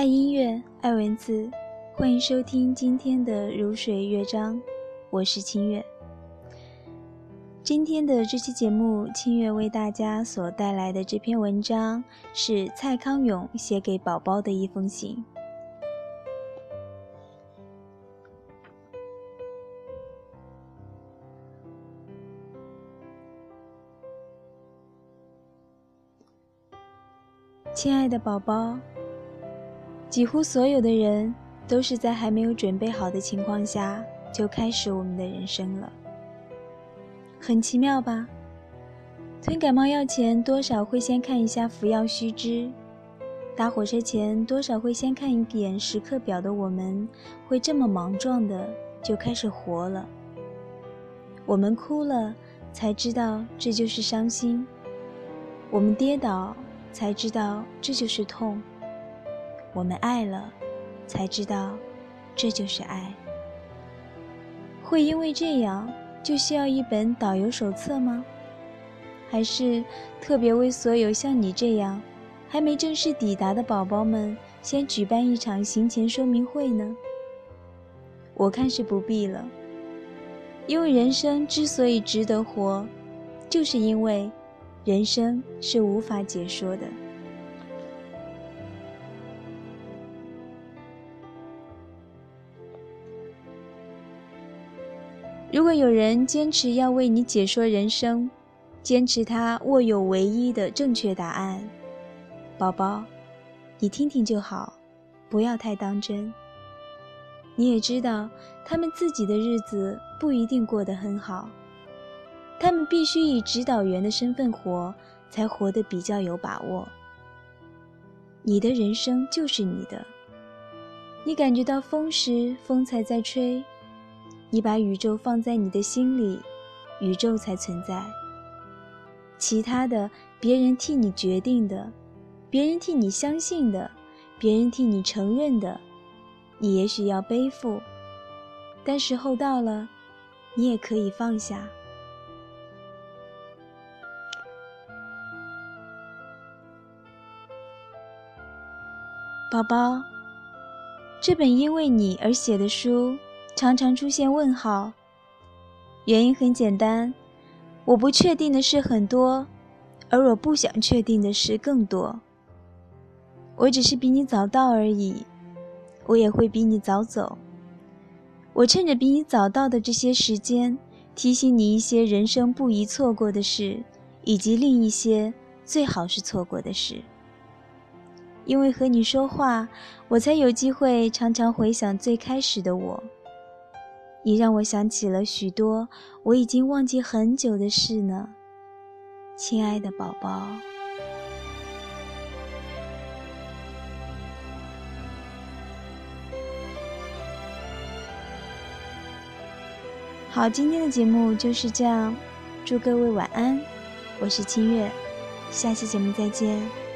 爱音乐，爱文字，欢迎收听今天的如水乐章，我是清月。今天的这期节目，清月为大家所带来的这篇文章是蔡康永写给宝宝的一封信。亲爱的宝宝。几乎所有的人都是在还没有准备好的情况下就开始我们的人生了，很奇妙吧？吞感冒药前多少会先看一下服药须知，搭火车前多少会先看一眼时刻表的我们，会这么莽撞的就开始活了。我们哭了，才知道这就是伤心；我们跌倒，才知道这就是痛。我们爱了，才知道，这就是爱。会因为这样就需要一本导游手册吗？还是特别为所有像你这样还没正式抵达的宝宝们，先举办一场行前说明会呢？我看是不必了，因为人生之所以值得活，就是因为人生是无法解说的。如果有人坚持要为你解说人生，坚持他握有唯一的正确答案，宝宝，你听听就好，不要太当真。你也知道，他们自己的日子不一定过得很好，他们必须以指导员的身份活，才活得比较有把握。你的人生就是你的，你感觉到风时，风才在吹。你把宇宙放在你的心里，宇宙才存在。其他的，别人替你决定的，别人替你相信的，别人替你承认的，你也许要背负，但时候到了，你也可以放下。宝宝，这本因为你而写的书。常常出现问号，原因很简单，我不确定的事很多，而我不想确定的事更多。我只是比你早到而已，我也会比你早走。我趁着比你早到的这些时间，提醒你一些人生不宜错过的事，以及另一些最好是错过的事。因为和你说话，我才有机会常常回想最开始的我。你让我想起了许多我已经忘记很久的事呢，亲爱的宝宝。好，今天的节目就是这样，祝各位晚安，我是清月，下期节目再见。